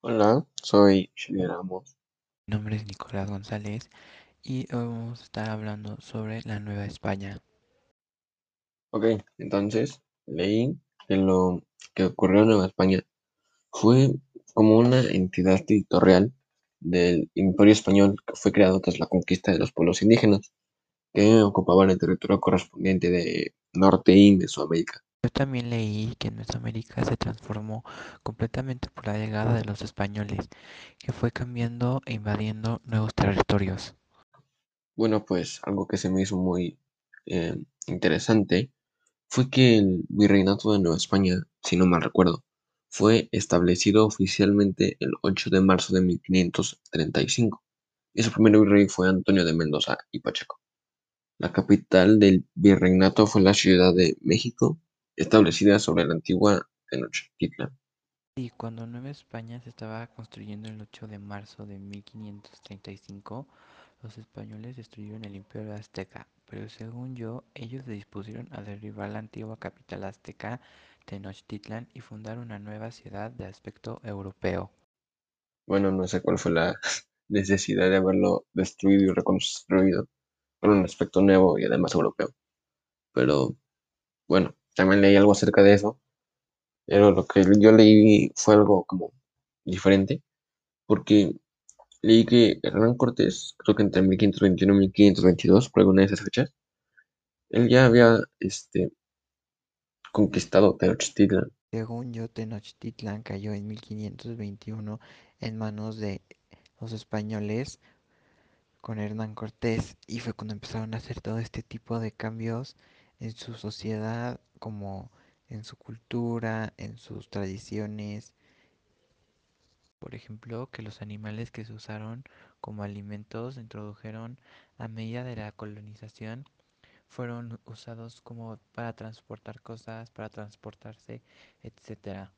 Hola, soy Shirley Ramos. Mi nombre es Nicolás González y hoy vamos a estar hablando sobre la Nueva España. Ok, entonces leí que lo que ocurrió en Nueva España fue como una entidad territorial del Imperio Español que fue creado tras la conquista de los pueblos indígenas que ocupaban el territorio correspondiente de Norte y Mesoamérica. Yo también leí que Mesoamérica se transformó completamente por la llegada de los españoles, que fue cambiando e invadiendo nuevos territorios. Bueno, pues algo que se me hizo muy eh, interesante fue que el Virreinato de Nueva España, si no mal recuerdo, fue establecido oficialmente el 8 de marzo de 1535 y su primer virrey fue Antonio de Mendoza y Pacheco. La capital del virreinato fue la Ciudad de México, establecida sobre la antigua Tenochtitlan. Y cuando Nueva España se estaba construyendo el 8 de marzo de 1535, los españoles destruyeron el imperio azteca, pero según yo, ellos se dispusieron a derribar la antigua capital azteca, Tenochtitlan, y fundar una nueva ciudad de aspecto europeo. Bueno, no sé cuál fue la necesidad de haberlo destruido y reconstruido con un aspecto nuevo y además europeo. Pero bueno, también leí algo acerca de eso, pero lo que yo leí fue algo como diferente, porque leí que Hernán Cortés, creo que entre 1521 y 1522, por alguna de esas fechas, él ya había este, conquistado Tenochtitlan. Según yo, Tenochtitlan cayó en 1521 en manos de los españoles con Hernán Cortés y fue cuando empezaron a hacer todo este tipo de cambios en su sociedad, como en su cultura, en sus tradiciones. Por ejemplo, que los animales que se usaron como alimentos se introdujeron a medida de la colonización fueron usados como para transportar cosas, para transportarse, etcétera.